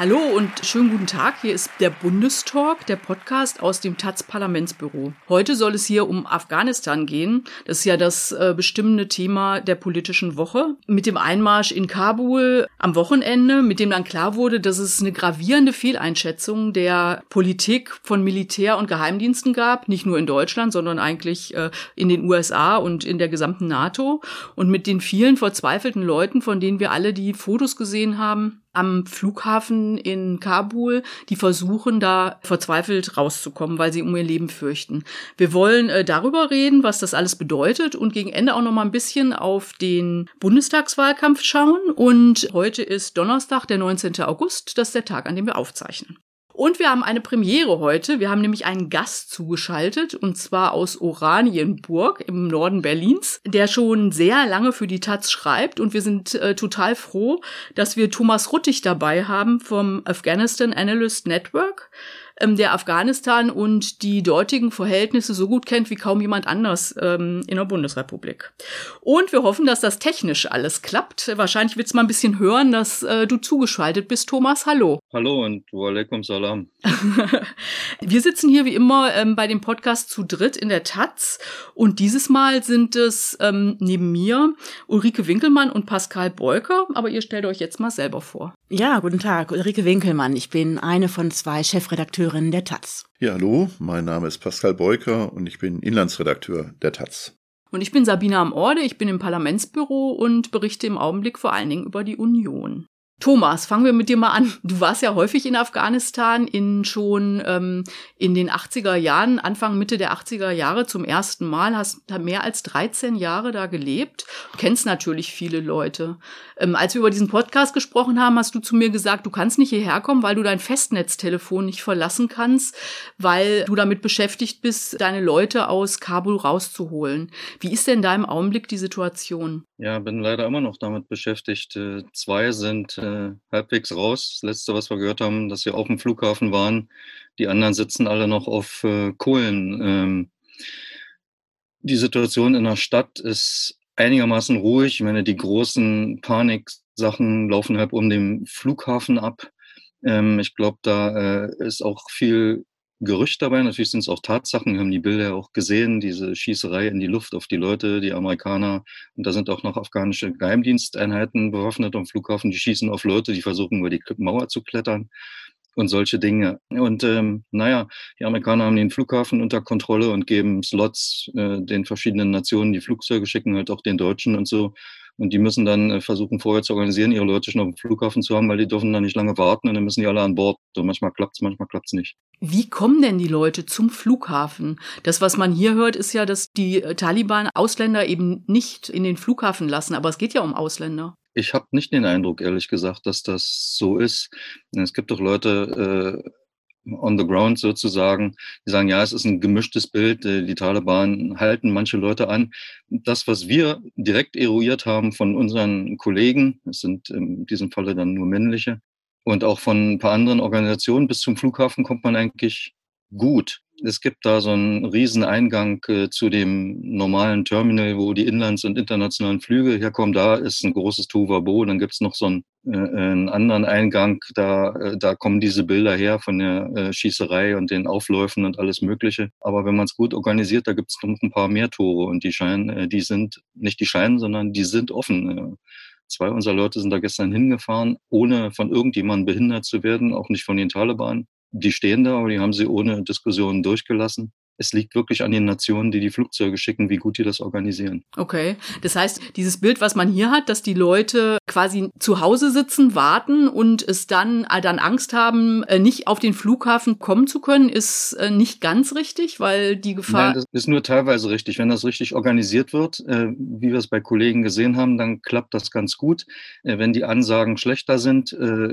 Hallo und schönen guten Tag. Hier ist der Bundestalk, der Podcast aus dem taz Parlamentsbüro. Heute soll es hier um Afghanistan gehen. Das ist ja das äh, bestimmende Thema der politischen Woche. Mit dem Einmarsch in Kabul am Wochenende, mit dem dann klar wurde, dass es eine gravierende Fehleinschätzung der Politik von Militär und Geheimdiensten gab, nicht nur in Deutschland, sondern eigentlich äh, in den USA und in der gesamten NATO. Und mit den vielen verzweifelten Leuten, von denen wir alle die Fotos gesehen haben, am Flughafen in Kabul, die versuchen da verzweifelt rauszukommen, weil sie um ihr Leben fürchten. Wir wollen äh, darüber reden, was das alles bedeutet und gegen Ende auch noch mal ein bisschen auf den Bundestagswahlkampf schauen und heute ist Donnerstag, der 19. August, das ist der Tag, an dem wir aufzeichnen. Und wir haben eine Premiere heute. Wir haben nämlich einen Gast zugeschaltet, und zwar aus Oranienburg im Norden Berlins, der schon sehr lange für die Taz schreibt. Und wir sind äh, total froh, dass wir Thomas Ruttig dabei haben vom Afghanistan Analyst Network ähm, der Afghanistan und die dortigen Verhältnisse so gut kennt wie kaum jemand anders ähm, in der Bundesrepublik. Und wir hoffen, dass das technisch alles klappt. Wahrscheinlich wird es mal ein bisschen hören, dass äh, du zugeschaltet bist, Thomas. Hallo. Hallo und walaikum salam. wir sitzen hier wie immer ähm, bei dem Podcast zu dritt in der Taz und dieses Mal sind es ähm, neben mir Ulrike Winkelmann und Pascal Beuker, aber ihr stellt euch jetzt mal selber vor. Ja, guten Tag, Ulrike Winkelmann. Ich bin eine von zwei Chefredakteuren der Taz. Ja, hallo, mein Name ist Pascal Beuker und ich bin Inlandsredakteur der Taz. Und ich bin Sabina am Orde, ich bin im Parlamentsbüro und berichte im Augenblick vor allen Dingen über die Union. Thomas, fangen wir mit dir mal an. Du warst ja häufig in Afghanistan in schon ähm, in den 80er Jahren, Anfang, Mitte der 80er Jahre zum ersten Mal, hast mehr als 13 Jahre da gelebt, du kennst natürlich viele Leute. Ähm, als wir über diesen Podcast gesprochen haben, hast du zu mir gesagt, du kannst nicht hierher kommen, weil du dein Festnetztelefon nicht verlassen kannst, weil du damit beschäftigt bist, deine Leute aus Kabul rauszuholen. Wie ist denn da im Augenblick die Situation? Ja, bin leider immer noch damit beschäftigt. Äh, zwei sind äh, halbwegs raus. Das letzte, was wir gehört haben, dass sie auf dem Flughafen waren. Die anderen sitzen alle noch auf äh, Kohlen. Ähm, die Situation in der Stadt ist einigermaßen ruhig. Ich meine, die großen Paniksachen laufen halt um den Flughafen ab. Ähm, ich glaube, da äh, ist auch viel Gerücht dabei. Natürlich sind es auch Tatsachen. Wir haben die Bilder auch gesehen, diese Schießerei in die Luft auf die Leute, die Amerikaner. Und da sind auch noch afghanische Geheimdiensteinheiten bewaffnet am Flughafen. Die schießen auf Leute, die versuchen, über die Mauer zu klettern und solche Dinge. Und ähm, naja, die Amerikaner haben den Flughafen unter Kontrolle und geben Slots äh, den verschiedenen Nationen, die Flugzeuge schicken, halt auch den Deutschen und so. Und die müssen dann äh, versuchen, vorher zu organisieren, ihre Leute schon auf dem Flughafen zu haben, weil die dürfen dann nicht lange warten und dann müssen die alle an Bord. Und manchmal klappt's, manchmal klappt's nicht. Wie kommen denn die Leute zum Flughafen? Das, was man hier hört, ist ja, dass die äh, Taliban Ausländer eben nicht in den Flughafen lassen. Aber es geht ja um Ausländer. Ich habe nicht den Eindruck, ehrlich gesagt, dass das so ist. Es gibt doch Leute, äh, on the ground sozusagen, die sagen, ja, es ist ein gemischtes Bild, äh, die Taliban halten manche Leute an. Das, was wir direkt eruiert haben von unseren Kollegen, es sind in diesem Falle dann nur männliche, und auch von ein paar anderen Organisationen bis zum Flughafen kommt man eigentlich gut es gibt da so einen riesen Eingang äh, zu dem normalen Terminal, wo die Inlands- und internationalen Flüge herkommen. Da ist ein großes Tuvabo. Dann gibt es noch so äh, einen, anderen Eingang. Da, äh, da kommen diese Bilder her von der äh, Schießerei und den Aufläufen und alles Mögliche. Aber wenn man es gut organisiert, da gibt es noch ein paar mehr Tore. Und die scheinen, äh, die sind nicht die scheinen, sondern die sind offen. Äh. Zwei unserer Leute sind da gestern hingefahren, ohne von irgendjemandem behindert zu werden, auch nicht von den Taliban die stehen da, aber die haben sie ohne Diskussion durchgelassen es liegt wirklich an den Nationen, die die Flugzeuge schicken, wie gut die das organisieren. Okay, das heißt, dieses Bild, was man hier hat, dass die Leute quasi zu Hause sitzen, warten und es dann, äh, dann Angst haben, äh, nicht auf den Flughafen kommen zu können, ist äh, nicht ganz richtig, weil die Gefahr. Nein, das ist nur teilweise richtig. Wenn das richtig organisiert wird, wie wir es bei Kollegen gesehen haben, dann klappt das ganz gut. Wenn die Ansagen schlechter sind,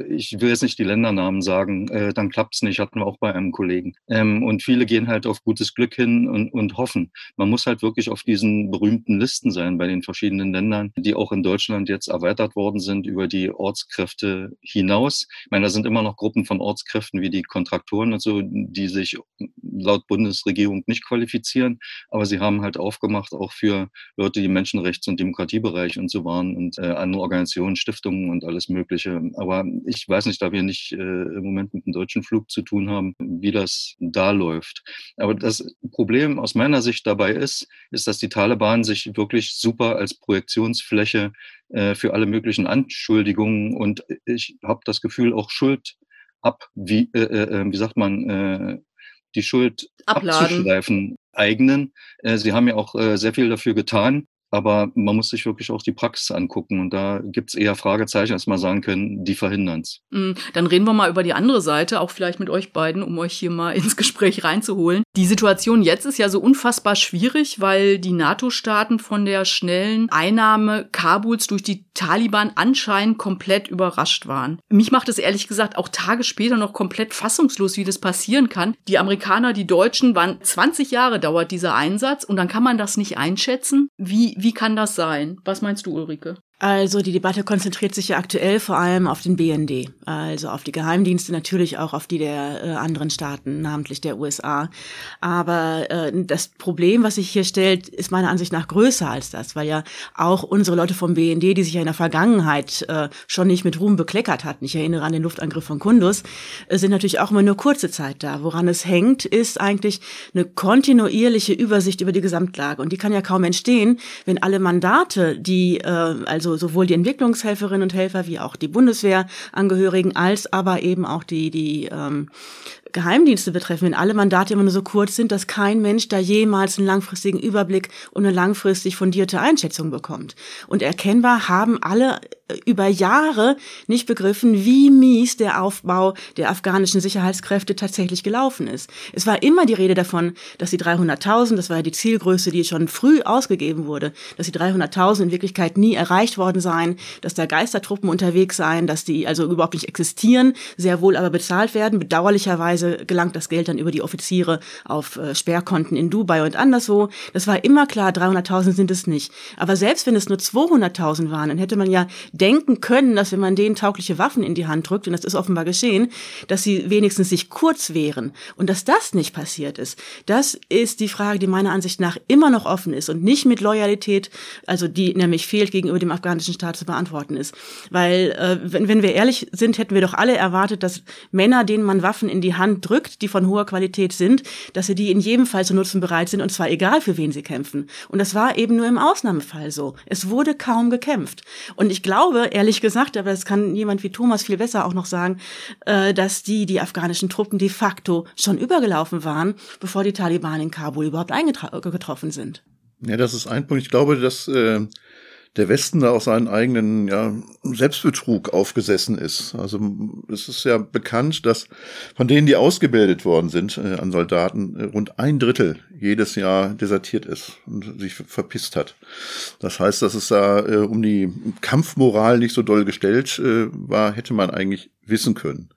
ich will jetzt nicht die Ländernamen sagen, dann klappt es nicht, hatten wir auch bei einem Kollegen. Ähm, und viele gehen halt auf gutes Glück hin und, und hoffen. Man muss halt wirklich auf diesen berühmten Listen sein bei den verschiedenen Ländern, die auch in Deutschland jetzt erweitert worden worden sind über die Ortskräfte hinaus. Ich meine, da sind immer noch Gruppen von Ortskräften wie die Kontraktoren und so, die sich laut Bundesregierung nicht qualifizieren, aber sie haben halt aufgemacht auch für Leute, die im Menschenrechts- und Demokratiebereich und so waren und äh, andere Organisationen, Stiftungen und alles Mögliche. Aber ich weiß nicht, da wir nicht äh, im Moment mit dem deutschen Flug zu tun haben, wie das da läuft. Aber das Problem aus meiner Sicht dabei ist, ist, dass die Taliban sich wirklich super als Projektionsfläche äh, für alle möglichen Anschuldigungen und ich habe das Gefühl auch Schuld ab, wie, äh, äh, wie sagt man, äh, die Schuld Abladen. abzuschleifen eignen. Äh, sie haben ja auch äh, sehr viel dafür getan. Aber man muss sich wirklich auch die Praxis angucken und da gibt es eher Fragezeichen, als man sagen können, die verhindern es. Mm, dann reden wir mal über die andere Seite, auch vielleicht mit euch beiden, um euch hier mal ins Gespräch reinzuholen. Die Situation jetzt ist ja so unfassbar schwierig, weil die NATO-Staaten von der schnellen Einnahme Kabuls durch die Taliban anscheinend komplett überrascht waren. Mich macht es ehrlich gesagt auch Tage später noch komplett fassungslos, wie das passieren kann. Die Amerikaner, die Deutschen waren 20 Jahre dauert dieser Einsatz und dann kann man das nicht einschätzen. Wie, wie kann das sein? Was meinst du, Ulrike? Also die Debatte konzentriert sich ja aktuell vor allem auf den BND, also auf die Geheimdienste, natürlich auch auf die der äh, anderen Staaten, namentlich der USA. Aber äh, das Problem, was sich hier stellt, ist meiner Ansicht nach größer als das, weil ja auch unsere Leute vom BND, die sich ja in der Vergangenheit äh, schon nicht mit Ruhm bekleckert hatten, ich erinnere an den Luftangriff von Kundus, äh, sind natürlich auch immer nur kurze Zeit da. Woran es hängt, ist eigentlich eine kontinuierliche Übersicht über die Gesamtlage. Und die kann ja kaum entstehen, wenn alle Mandate, die äh, also also sowohl die Entwicklungshelferinnen und Helfer wie auch die Bundeswehrangehörigen als aber eben auch die die ähm, Geheimdienste betreffen, wenn alle Mandate immer nur so kurz sind, dass kein Mensch da jemals einen langfristigen Überblick und eine langfristig fundierte Einschätzung bekommt. Und erkennbar haben alle äh, über Jahre nicht begriffen, wie mies der Aufbau der afghanischen Sicherheitskräfte tatsächlich gelaufen ist. Es war immer die Rede davon, dass die 300.000, das war ja die Zielgröße, die schon früh ausgegeben wurde, dass die 300.000 in Wirklichkeit nie erreicht worden seien, dass da Geistertruppen unterwegs seien, dass die also überhaupt nicht existieren, sehr wohl aber bezahlt werden. Bedauerlicherweise gelangt das Geld dann über die Offiziere auf äh, Sperrkonten in Dubai und anderswo. Das war immer klar, 300.000 sind es nicht. Aber selbst wenn es nur 200.000 waren, dann hätte man ja denken können, dass wenn man denen taugliche Waffen in die Hand drückt, und das ist offenbar geschehen, dass sie wenigstens sich kurz wehren. Und dass das nicht passiert ist, das ist die Frage, die meiner Ansicht nach immer noch offen ist und nicht mit Loyalität, also die nämlich fehlt gegenüber dem afghanischen Staat zu beantworten ist. Weil, äh, wenn, wenn wir ehrlich sind, hätten wir doch alle erwartet, dass Männer, denen man Waffen in die Hand Hand drückt, die von hoher Qualität sind, dass sie die in jedem Fall zu nutzen bereit sind und zwar egal für wen sie kämpfen. Und das war eben nur im Ausnahmefall so. Es wurde kaum gekämpft. Und ich glaube, ehrlich gesagt, aber das kann jemand wie Thomas viel besser auch noch sagen, äh, dass die, die afghanischen Truppen de facto schon übergelaufen waren, bevor die Taliban in Kabul überhaupt eingetroffen sind. Ja, das ist ein Punkt. Ich glaube, dass äh, der Westen da auch seinen eigenen ja, Selbstbetrug aufgesessen ist. Also es ist ja bekannt, dass von denen, die ausgebildet worden sind äh, an Soldaten, äh, rund ein Drittel jedes Jahr desertiert ist und sich verpisst hat. Das heißt, dass es da äh, um die Kampfmoral nicht so doll gestellt äh, war, hätte man eigentlich wissen können.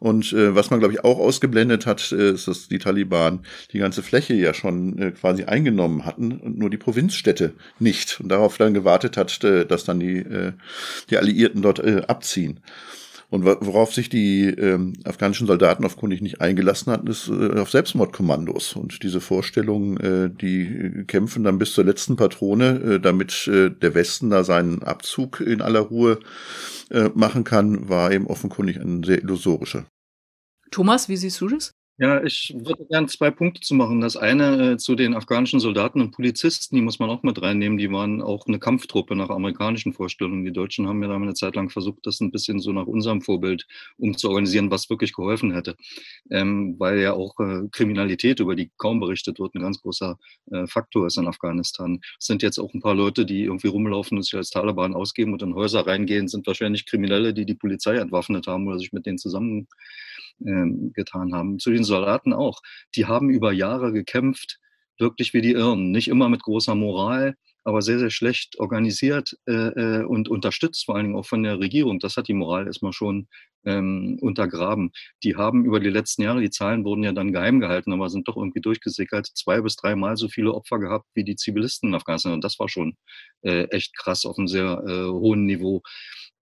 Und äh, was man, glaube ich, auch ausgeblendet hat, äh, ist, dass die Taliban die ganze Fläche ja schon äh, quasi eingenommen hatten und nur die Provinzstädte nicht. Und darauf dann gewartet hat, äh, dass dann die, äh, die Alliierten dort äh, abziehen. Und worauf sich die ähm, afghanischen Soldaten offenkundig nicht eingelassen hatten, ist äh, auf Selbstmordkommandos. Und diese Vorstellung, äh, die kämpfen dann bis zur letzten Patrone, äh, damit äh, der Westen da seinen Abzug in aller Ruhe äh, machen kann, war eben offenkundig ein sehr illusorischer. Thomas, wie siehst du das? Ja, ich würde gerne zwei Punkte zu machen. Das eine äh, zu den afghanischen Soldaten und Polizisten, die muss man auch mit reinnehmen. Die waren auch eine Kampftruppe nach amerikanischen Vorstellungen. Die Deutschen haben ja da eine Zeit lang versucht, das ein bisschen so nach unserem Vorbild umzuorganisieren, was wirklich geholfen hätte. Ähm, weil ja auch äh, Kriminalität, über die kaum berichtet wird, ein ganz großer äh, Faktor ist in Afghanistan. Es sind jetzt auch ein paar Leute, die irgendwie rumlaufen und sich als Taliban ausgeben und in Häuser reingehen, sind wahrscheinlich Kriminelle, die die Polizei entwaffnet haben oder sich mit denen zusammen ähm, getan haben. Zu den Soldaten auch. Die haben über Jahre gekämpft, wirklich wie die Irren. Nicht immer mit großer Moral, aber sehr, sehr schlecht organisiert äh, äh, und unterstützt, vor allen Dingen auch von der Regierung. Das hat die Moral erstmal schon ähm, untergraben. Die haben über die letzten Jahre, die Zahlen wurden ja dann geheim gehalten, aber sind doch irgendwie durchgesickert, zwei bis dreimal so viele Opfer gehabt wie die Zivilisten in Afghanistan. Und das war schon äh, echt krass auf einem sehr äh, hohen Niveau.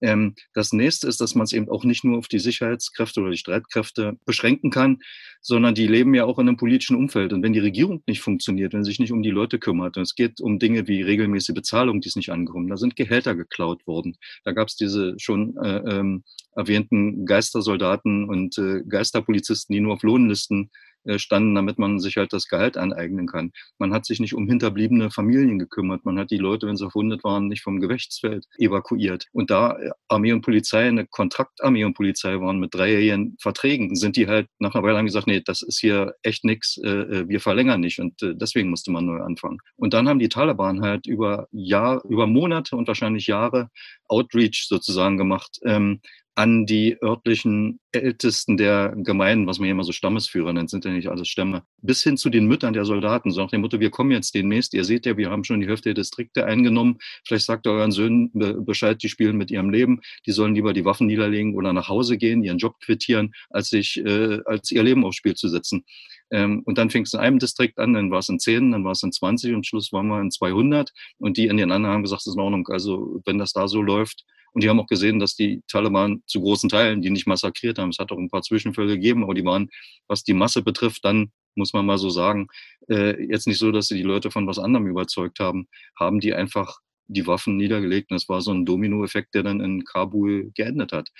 Ähm, das nächste ist, dass man es eben auch nicht nur auf die Sicherheitskräfte oder die Streitkräfte beschränken kann, sondern die leben ja auch in einem politischen Umfeld. Und wenn die Regierung nicht funktioniert, wenn sie sich nicht um die Leute kümmert, und es geht um Dinge wie regelmäßige Bezahlung, die ist nicht angekommen, da sind Gehälter geklaut worden. Da gab es diese schon äh, ähm, erwähnten Geistersoldaten und äh, Geisterpolizisten, die nur auf Lohnlisten standen, damit man sich halt das Gehalt aneignen kann. Man hat sich nicht um hinterbliebene Familien gekümmert. Man hat die Leute, wenn sie verwundet waren, nicht vom Gewichtsfeld evakuiert. Und da äh, Armee und Polizei eine Kontraktarmee und Polizei waren mit dreijährigen Verträgen, sind die halt nach einer Weile haben gesagt, nee, das ist hier echt nix, äh, wir verlängern nicht. Und deswegen musste man neu anfangen. Und dann haben die Taliban halt über Jahr, über Monate und wahrscheinlich Jahre Outreach sozusagen gemacht, ähm, an die örtlichen Ältesten der Gemeinden, was man hier immer so Stammesführer nennt, sind ja nicht alles Stämme, bis hin zu den Müttern der Soldaten, so nach dem Motto, wir kommen jetzt demnächst, ihr seht ja, wir haben schon die Hälfte der Distrikte eingenommen, vielleicht sagt ihr euren Söhnen Bescheid, die spielen mit ihrem Leben, die sollen lieber die Waffen niederlegen oder nach Hause gehen, ihren Job quittieren, als sich, äh, als ihr Leben aufs Spiel zu setzen. Ähm, und dann fing es in einem Distrikt an, dann war es in 10, dann war es in 20 und Schluss waren wir in 200 und die in den anderen haben gesagt, das ist in Ordnung. Also wenn das da so läuft, und die haben auch gesehen, dass die Taliban zu großen Teilen die nicht massakriert haben. Es hat auch ein paar Zwischenfälle gegeben, aber die waren, was die Masse betrifft, dann muss man mal so sagen, äh, jetzt nicht so, dass sie die Leute von was anderem überzeugt haben, haben die einfach die Waffen niedergelegt. Und das war so ein Dominoeffekt, der dann in Kabul geendet hat.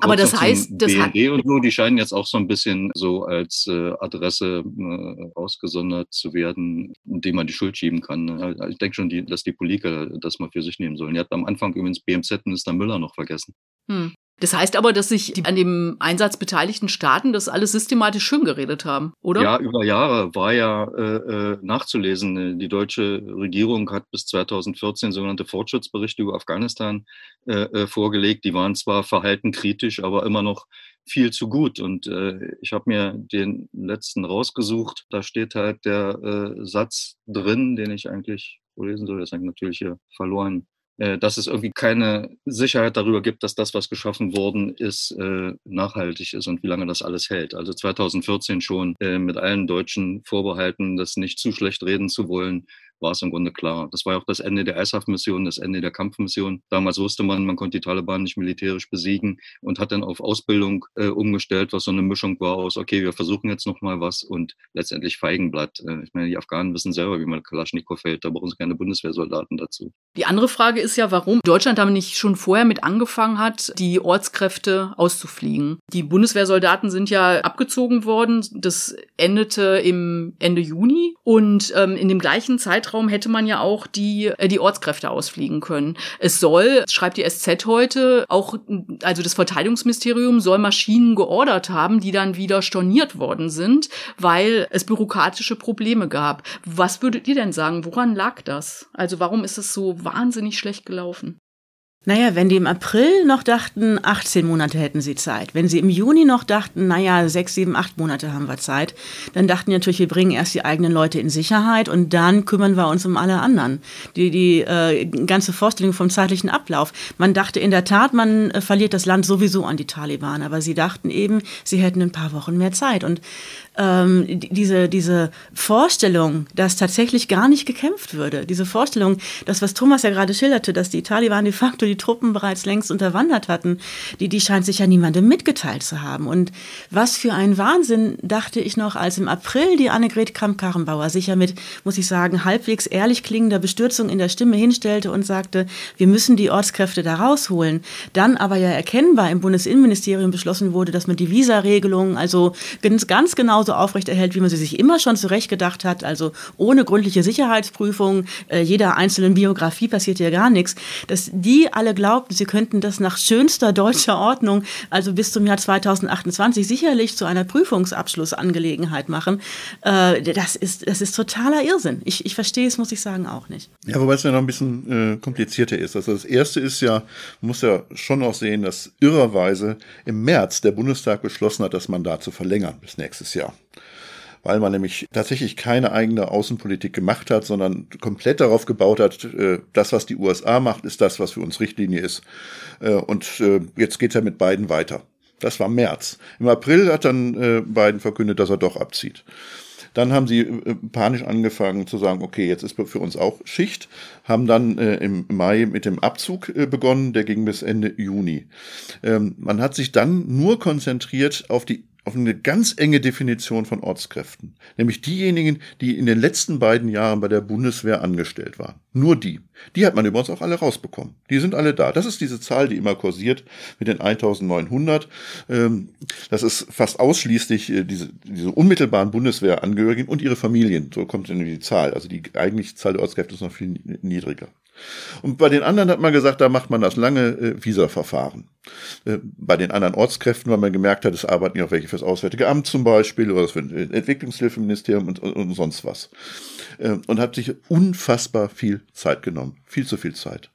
Aber das heißt, das BND und so, die scheinen jetzt auch so ein bisschen so als äh, Adresse äh, ausgesondert zu werden, dem man die Schuld schieben kann. Ne? Ich denke schon, die, dass die Politiker das mal für sich nehmen sollen. Ihr habt am Anfang übrigens BMZ-Minister Müller noch vergessen. Hm. Das heißt aber, dass sich die an dem Einsatz beteiligten Staaten das alles systematisch schön geredet haben, oder? Ja, über Jahre war ja äh, äh nachzulesen. Die deutsche Regierung hat bis 2014 sogenannte Fortschrittsberichte über Afghanistan äh, äh, vorgelegt. Die waren zwar verhalten kritisch, aber immer noch viel zu gut. Und äh, ich habe mir den letzten rausgesucht. Da steht halt der äh, Satz drin, den ich eigentlich vorlesen soll. Das ist natürlich hier verloren äh, dass es irgendwie keine Sicherheit darüber gibt, dass das, was geschaffen worden ist, äh, nachhaltig ist und wie lange das alles hält. Also 2014 schon äh, mit allen deutschen Vorbehalten, das nicht zu schlecht reden zu wollen, war es im Grunde klar. Das war ja auch das Ende der ISAF-Mission, das Ende der Kampfmission. Damals wusste man, man konnte die Taliban nicht militärisch besiegen und hat dann auf Ausbildung äh, umgestellt, was so eine Mischung war aus, okay, wir versuchen jetzt nochmal was und letztendlich Feigenblatt. Äh, ich meine, die Afghanen wissen selber, wie man Kalaschnikow fällt, da brauchen sie keine Bundeswehrsoldaten dazu. Die andere Frage ist ja, warum Deutschland damit nicht schon vorher mit angefangen hat, die Ortskräfte auszufliegen. Die Bundeswehrsoldaten sind ja abgezogen worden. Das endete im Ende Juni und ähm, in dem gleichen Zeitraum Zeitraum hätte man ja auch die, äh, die Ortskräfte ausfliegen können. Es soll, schreibt die SZ heute, auch, also das Verteidigungsministerium soll Maschinen geordert haben, die dann wieder storniert worden sind, weil es bürokratische Probleme gab. Was würdet ihr denn sagen? Woran lag das? Also warum ist es so wahnsinnig schlecht gelaufen? Naja, wenn die im April noch dachten, 18 Monate hätten sie Zeit, wenn sie im Juni noch dachten, naja, sechs, sieben, acht Monate haben wir Zeit, dann dachten die natürlich, wir bringen erst die eigenen Leute in Sicherheit und dann kümmern wir uns um alle anderen. Die, die äh, ganze Vorstellung vom zeitlichen Ablauf. Man dachte in der Tat, man äh, verliert das Land sowieso an die Taliban, aber sie dachten eben, sie hätten ein paar Wochen mehr Zeit. Und ähm, diese, diese Vorstellung, dass tatsächlich gar nicht gekämpft würde, diese Vorstellung, das, was Thomas ja gerade schilderte, dass die Taliban de facto die Truppen bereits längst unterwandert hatten, die, die scheint sich ja niemandem mitgeteilt zu haben. Und was für ein Wahnsinn, dachte ich noch, als im April die Annegret Kramp-Karrenbauer sich ja mit, muss ich sagen, halbwegs ehrlich klingender Bestürzung in der Stimme hinstellte und sagte, wir müssen die Ortskräfte da rausholen. Dann aber ja erkennbar im Bundesinnenministerium beschlossen wurde, dass man die Visa-Regelung also ganz, ganz genau genauso aufrechterhält, wie man sie sich immer schon zurechtgedacht hat, also ohne gründliche Sicherheitsprüfung, äh, jeder einzelnen Biografie passiert ja gar nichts, dass die alle glaubten, sie könnten das nach schönster deutscher Ordnung, also bis zum Jahr 2028 sicherlich zu einer Prüfungsabschlussangelegenheit machen, äh, das, ist, das ist totaler Irrsinn. Ich, ich verstehe es, muss ich sagen, auch nicht. Ja, wobei es ja noch ein bisschen äh, komplizierter ist. Also das Erste ist ja, man muss ja schon auch sehen, dass irrerweise im März der Bundestag beschlossen hat, das Mandat zu verlängern bis nächstes Jahr. Weil man nämlich tatsächlich keine eigene Außenpolitik gemacht hat, sondern komplett darauf gebaut hat, äh, das, was die USA macht, ist das, was für uns Richtlinie ist. Äh, und äh, jetzt geht er mit beiden weiter. Das war März. Im April hat dann Biden verkündet, dass er doch abzieht. Dann haben sie panisch angefangen zu sagen, okay, jetzt ist für uns auch Schicht, haben dann äh, im Mai mit dem Abzug äh, begonnen, der ging bis Ende Juni. Ähm, man hat sich dann nur konzentriert auf die auf eine ganz enge Definition von Ortskräften, nämlich diejenigen, die in den letzten beiden Jahren bei der Bundeswehr angestellt waren. Nur die. Die hat man übrigens auch alle rausbekommen. Die sind alle da. Das ist diese Zahl, die immer kursiert mit den 1900. Ähm, das ist fast ausschließlich äh, diese, diese unmittelbaren Bundeswehrangehörigen und ihre Familien. So kommt die Zahl. Also die eigentliche Zahl der Ortskräfte ist noch viel niedriger. Und bei den anderen hat man gesagt, da macht man das lange äh, Visa-Verfahren. Äh, bei den anderen Ortskräften, weil man gemerkt hat, es arbeiten ja auch welche fürs Auswärtige Amt zum Beispiel oder das Entwicklungshilfeministerium und, und, und sonst was. Äh, und hat sich unfassbar viel Zeit genommen. Viel zu viel Zeit.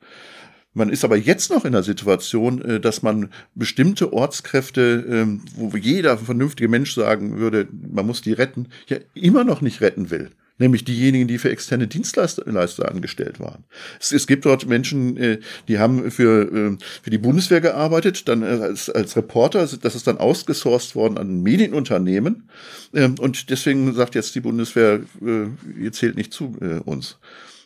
Man ist aber jetzt noch in der Situation, äh, dass man bestimmte Ortskräfte, ähm, wo jeder vernünftige Mensch sagen würde, man muss die retten, ja immer noch nicht retten will nämlich diejenigen, die für externe Dienstleister angestellt waren. Es, es gibt dort Menschen, äh, die haben für, äh, für die Bundeswehr gearbeitet, dann als, als Reporter, das ist dann ausgesourced worden an Medienunternehmen ähm, und deswegen sagt jetzt die Bundeswehr, äh, ihr zählt nicht zu uns.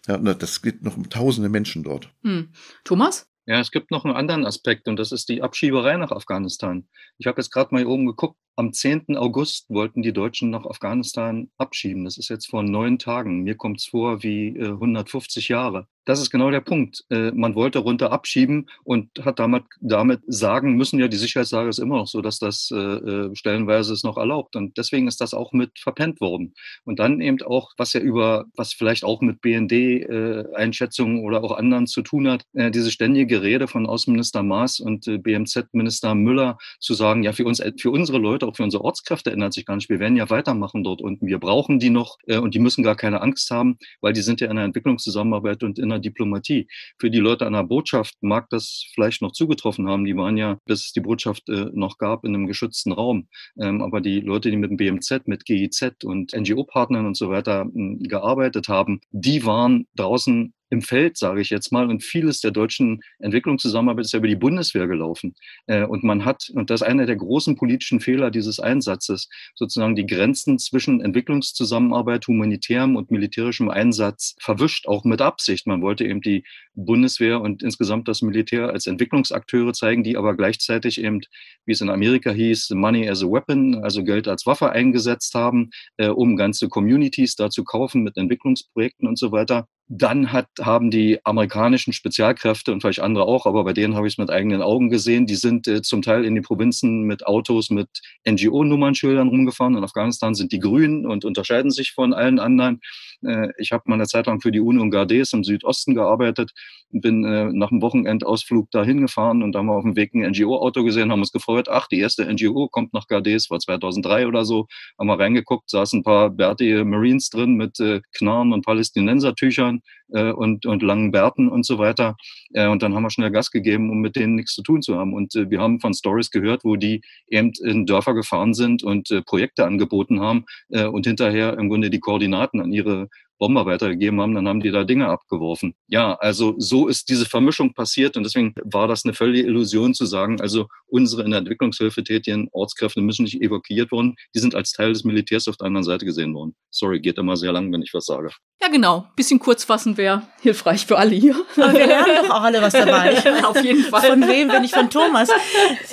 Ja, das geht noch um tausende Menschen dort. Hm. Thomas? Ja, es gibt noch einen anderen Aspekt und das ist die Abschieberei nach Afghanistan. Ich habe jetzt gerade mal hier oben geguckt, am 10. August wollten die Deutschen nach Afghanistan abschieben. Das ist jetzt vor neun Tagen. Mir kommt es vor wie äh, 150 Jahre. Das ist genau der Punkt. Äh, man wollte runter abschieben und hat damit, damit sagen müssen, ja, die Sicherheitslage ist immer noch so, dass das äh, äh, stellenweise ist noch erlaubt. Und deswegen ist das auch mit verpennt worden. Und dann eben auch, was ja über, was vielleicht auch mit BND-Einschätzungen äh, oder auch anderen zu tun hat, äh, diese ständige Rede von Außenminister Maas und äh, BMZ-Minister Müller zu sagen, ja, für uns, für unsere Leute heute auch für unsere Ortskräfte ändert sich gar nicht. Wir werden ja weitermachen dort unten. Wir brauchen die noch äh, und die müssen gar keine Angst haben, weil die sind ja in der Entwicklungszusammenarbeit und in der Diplomatie. Für die Leute an der Botschaft mag das vielleicht noch zugetroffen haben. Die waren ja, bis es die Botschaft äh, noch gab, in einem geschützten Raum. Ähm, aber die Leute, die mit dem BMZ, mit GIZ und NGO-Partnern und so weiter äh, gearbeitet haben, die waren draußen im Feld, sage ich jetzt mal. Und vieles der deutschen Entwicklungszusammenarbeit ist ja über die Bundeswehr gelaufen. Äh, und man hat, und das ist einer der großen politischen Fehler dieses Einsatzes, sozusagen die Grenzen zwischen Entwicklungszusammenarbeit, humanitärem und militärischem Einsatz verwischt, auch mit Absicht. Man wollte eben die Bundeswehr und insgesamt das Militär als Entwicklungsakteure zeigen, die aber gleichzeitig eben, wie es in Amerika hieß, Money as a Weapon, also Geld als Waffe eingesetzt haben, äh, um ganze Communities da zu kaufen mit Entwicklungsprojekten und so weiter. Dann hat, haben die amerikanischen Spezialkräfte und vielleicht andere auch, aber bei denen habe ich es mit eigenen Augen gesehen, die sind äh, zum Teil in die Provinzen mit Autos mit NGO-Nummernschildern rumgefahren. In Afghanistan sind die grün und unterscheiden sich von allen anderen. Äh, ich habe mal eine Zeit lang für die Uni und Gardes im Südosten gearbeitet und bin äh, nach einem Wochenendausflug dahin gefahren und da haben wir auf dem Weg ein NGO-Auto gesehen, haben uns gefreut, ach, die erste NGO kommt nach Gardes, war 2003 oder so, haben wir reingeguckt, saßen ein paar bärtige Marines drin mit äh, Knarren und Palästinensertüchern äh, und, und langen Bärten und so weiter. Äh, und dann haben wir schnell Gas gegeben, um mit denen nichts zu tun zu haben. Und äh, wir haben von Stories gehört, wo die eben in Dörfer gefahren sind und äh, Projekte angeboten haben äh, und hinterher im Grunde die Koordinaten an ihre Bomber weitergegeben haben, dann haben die da Dinge abgeworfen. Ja, also so ist diese Vermischung passiert und deswegen war das eine völlige Illusion zu sagen, also unsere in der Entwicklungshilfe tätigen Ortskräfte müssen nicht evakuiert worden, die sind als Teil des Militärs auf der anderen Seite gesehen worden. Sorry, geht immer sehr lang, wenn ich was sage. Ja, genau. Bisschen kurz fassen wäre hilfreich für alle hier. Aber wir lernen doch auch alle was dabei. auf jeden Fall. Von wem, wenn nicht von Thomas?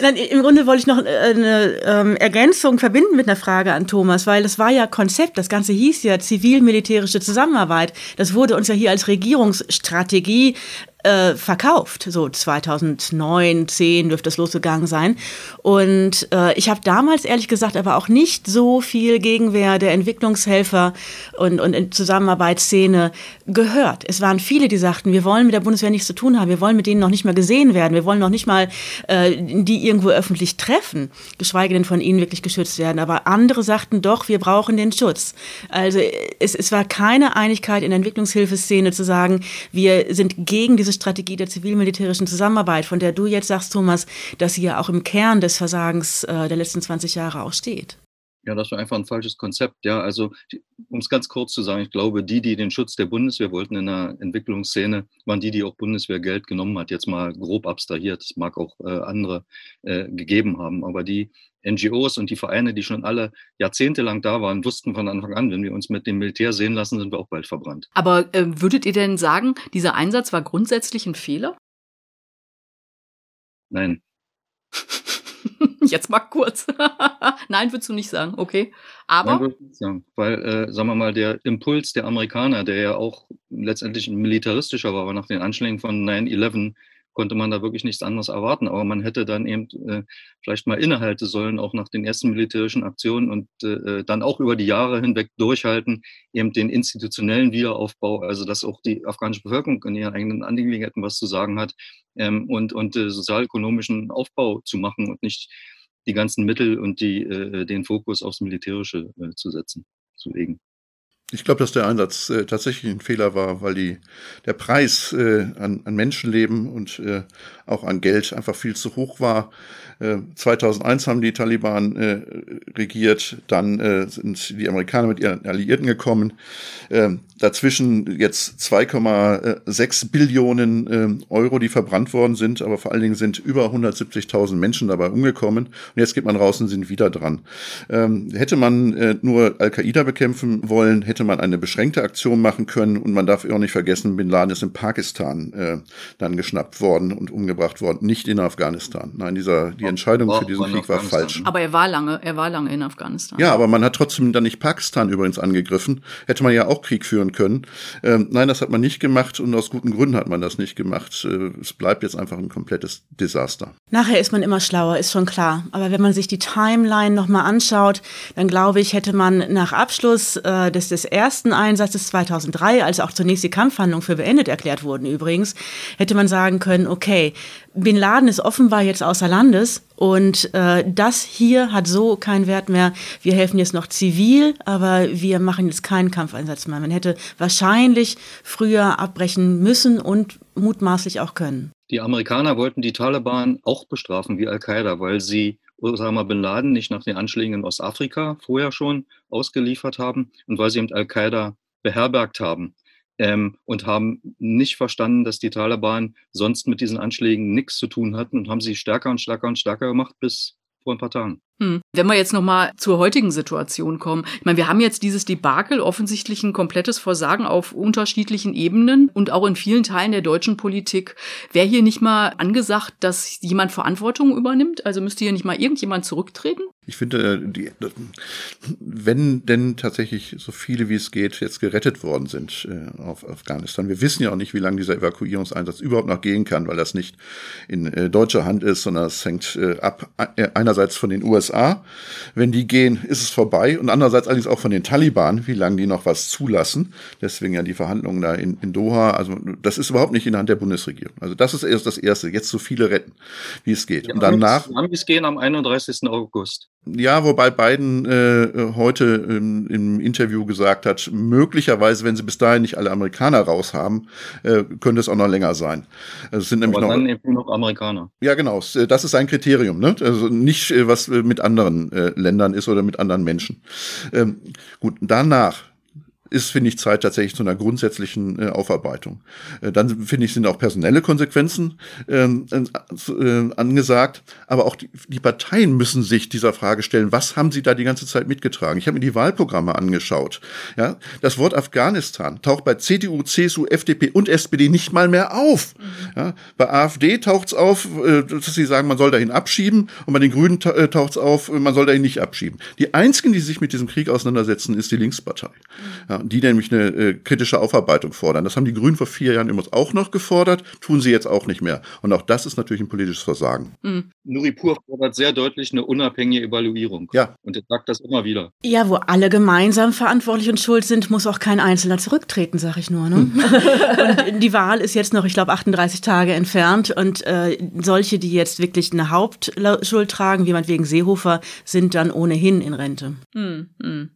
Dann, Im Grunde wollte ich noch eine ähm, Ergänzung verbinden mit einer Frage an Thomas, weil das war ja Konzept, das Ganze hieß ja zivil-militärische Zusammenarbeit. Das wurde uns ja hier als Regierungsstrategie äh, verkauft. So 2009, 10 dürfte das losgegangen sein. Und äh, ich habe damals ehrlich gesagt aber auch nicht so viel Gegenwehr der Entwicklungshelfer und, und Zusammenarbeitsszene gehört. Es waren viele, die sagten, wir wollen mit der Bundeswehr nichts zu tun haben, wir wollen mit denen noch nicht mal gesehen werden, wir wollen noch nicht mal äh, die irgendwo öffentlich treffen, geschweige denn von ihnen wirklich geschützt werden. Aber andere sagten doch, wir brauchen den Schutz. Also es, es war keine Einigkeit in der Entwicklungshilfeszene zu sagen, wir sind gegen diese Strategie der zivil-militärischen Zusammenarbeit, von der du jetzt sagst, Thomas, dass sie ja auch im Kern des Versagens äh, der letzten 20 Jahre auch steht. Ja, das war einfach ein falsches Konzept. Ja, also um es ganz kurz zu sagen, ich glaube, die, die den Schutz der Bundeswehr wollten in der Entwicklungsszene, waren die, die auch Bundeswehrgeld genommen hat. Jetzt mal grob abstrahiert. Es mag auch äh, andere äh, gegeben haben, aber die NGOs und die Vereine, die schon alle jahrzehntelang da waren, wussten von Anfang an, wenn wir uns mit dem Militär sehen lassen, sind wir auch bald verbrannt. Aber äh, würdet ihr denn sagen, dieser Einsatz war grundsätzlich ein Fehler? Nein. Jetzt mal kurz. Nein, würdest du nicht sagen, okay. Aber. Nein, würde ich nicht sagen. Weil, äh, sagen wir mal, der Impuls der Amerikaner, der ja auch letztendlich ein militaristischer war, aber nach den Anschlägen von 9-11 konnte man da wirklich nichts anderes erwarten. Aber man hätte dann eben äh, vielleicht mal innehalten sollen, auch nach den ersten militärischen Aktionen und äh, äh, dann auch über die Jahre hinweg durchhalten, eben den institutionellen Wiederaufbau, also dass auch die afghanische Bevölkerung in ihren eigenen Angelegenheiten was zu sagen hat ähm, und, und äh, sozialökonomischen Aufbau zu machen und nicht die ganzen Mittel und die, äh, den Fokus aufs Militärische äh, zu setzen, zu legen. Ich glaube, dass der Einsatz äh, tatsächlich ein Fehler war, weil die, der Preis äh, an, an Menschenleben und äh, auch an Geld einfach viel zu hoch war. Äh, 2001 haben die Taliban äh, regiert, dann äh, sind die Amerikaner mit ihren Alliierten gekommen. Äh, dazwischen jetzt 2,6 Billionen äh, Euro, die verbrannt worden sind, aber vor allen Dingen sind über 170.000 Menschen dabei umgekommen. Und jetzt geht man raus und sind wieder dran. Ähm, hätte man äh, nur Al-Qaida bekämpfen wollen, hätte man eine beschränkte Aktion machen können. Und man darf auch nicht vergessen, Bin Laden ist in Pakistan äh, dann geschnappt worden und umgebracht worden, nicht in Afghanistan. Nein, dieser, die Entscheidung für diesen Krieg war falsch. Aber er war lange, er war lange in Afghanistan. Ja, aber man hat trotzdem dann nicht Pakistan übrigens angegriffen. Hätte man ja auch Krieg führen können. Ähm, nein, das hat man nicht gemacht und aus guten Gründen hat man das nicht gemacht. Äh, es bleibt jetzt einfach ein komplettes Desaster. Nachher ist man immer schlauer, ist schon klar. Aber wenn man sich die Timeline nochmal anschaut, dann glaube ich, hätte man nach Abschluss äh, des, des ersten Einsatzes 2003, als auch zunächst die Kampfhandlungen für beendet erklärt wurden übrigens, hätte man sagen können, okay, Bin Laden ist offenbar jetzt außer Landes und äh, das hier hat so keinen Wert mehr. Wir helfen jetzt noch zivil, aber wir machen jetzt keinen Kampfeinsatz mehr. Man hätte wahrscheinlich früher abbrechen müssen und mutmaßlich auch können. Die Amerikaner wollten die Taliban auch bestrafen wie Al-Qaida, weil sie Osama bin Laden nicht nach den Anschlägen in Ostafrika vorher schon ausgeliefert haben und weil sie eben Al-Qaida beherbergt haben ähm, und haben nicht verstanden, dass die Taliban sonst mit diesen Anschlägen nichts zu tun hatten und haben sie stärker und stärker und stärker gemacht bis vor ein paar Tagen. Hm. Wenn wir jetzt nochmal zur heutigen Situation kommen. Ich meine, wir haben jetzt dieses Debakel, offensichtlich ein komplettes Versagen auf unterschiedlichen Ebenen und auch in vielen Teilen der deutschen Politik. Wäre hier nicht mal angesagt, dass jemand Verantwortung übernimmt? Also müsste hier nicht mal irgendjemand zurücktreten? Ich finde, äh, die, wenn denn tatsächlich so viele wie es geht jetzt gerettet worden sind äh, auf Afghanistan. Wir wissen ja auch nicht, wie lange dieser Evakuierungseinsatz überhaupt noch gehen kann, weil das nicht in äh, deutscher Hand ist, sondern es hängt ab einerseits von den USA. Wenn die gehen, ist es vorbei und andererseits allerdings auch von den Taliban, wie lange die noch was zulassen. Deswegen ja die Verhandlungen da in, in Doha. Also das ist überhaupt nicht in der Hand der Bundesregierung. Also das ist erst das Erste. Jetzt so viele retten, wie es geht. Ja, und danach. Es gehen am 31. August. Ja, wobei Biden äh, heute ähm, im Interview gesagt hat, möglicherweise, wenn sie bis dahin nicht alle Amerikaner raus haben, äh, könnte es auch noch länger sein. Es sind nämlich Aber noch, dann eben noch Amerikaner. Ja, genau. Äh, das ist ein Kriterium. Ne? Also nicht, äh, was äh, mit anderen äh, Ländern ist oder mit anderen Menschen. Ähm, gut, danach ist, finde ich, Zeit tatsächlich zu einer grundsätzlichen äh, Aufarbeitung. Äh, dann, finde ich, sind auch personelle Konsequenzen ähm, äh, angesagt. Aber auch die, die Parteien müssen sich dieser Frage stellen, was haben sie da die ganze Zeit mitgetragen? Ich habe mir die Wahlprogramme angeschaut. Ja, Das Wort Afghanistan taucht bei CDU, CSU, FDP und SPD nicht mal mehr auf. Mhm. Ja, bei AfD taucht es auf, äh, dass sie sagen, man soll dahin abschieben. Und bei den Grünen äh, taucht es auf, man soll dahin nicht abschieben. Die einzigen, die sich mit diesem Krieg auseinandersetzen, ist die Linkspartei. Mhm. Ja, die nämlich eine äh, kritische Aufarbeitung fordern. Das haben die Grünen vor vier Jahren immer auch noch gefordert, tun sie jetzt auch nicht mehr. Und auch das ist natürlich ein politisches Versagen. Mhm. Nuripur fordert sehr deutlich eine unabhängige Evaluierung. Ja. Und er sagt das immer wieder. Ja, wo alle gemeinsam verantwortlich und schuld sind, muss auch kein Einzelner zurücktreten, sag ich nur. Ne? und die Wahl ist jetzt noch, ich glaube, 38 Tage entfernt. Und äh, solche, die jetzt wirklich eine Hauptschuld tragen, wie man wegen Seehofer, sind dann ohnehin in Rente. Mhm.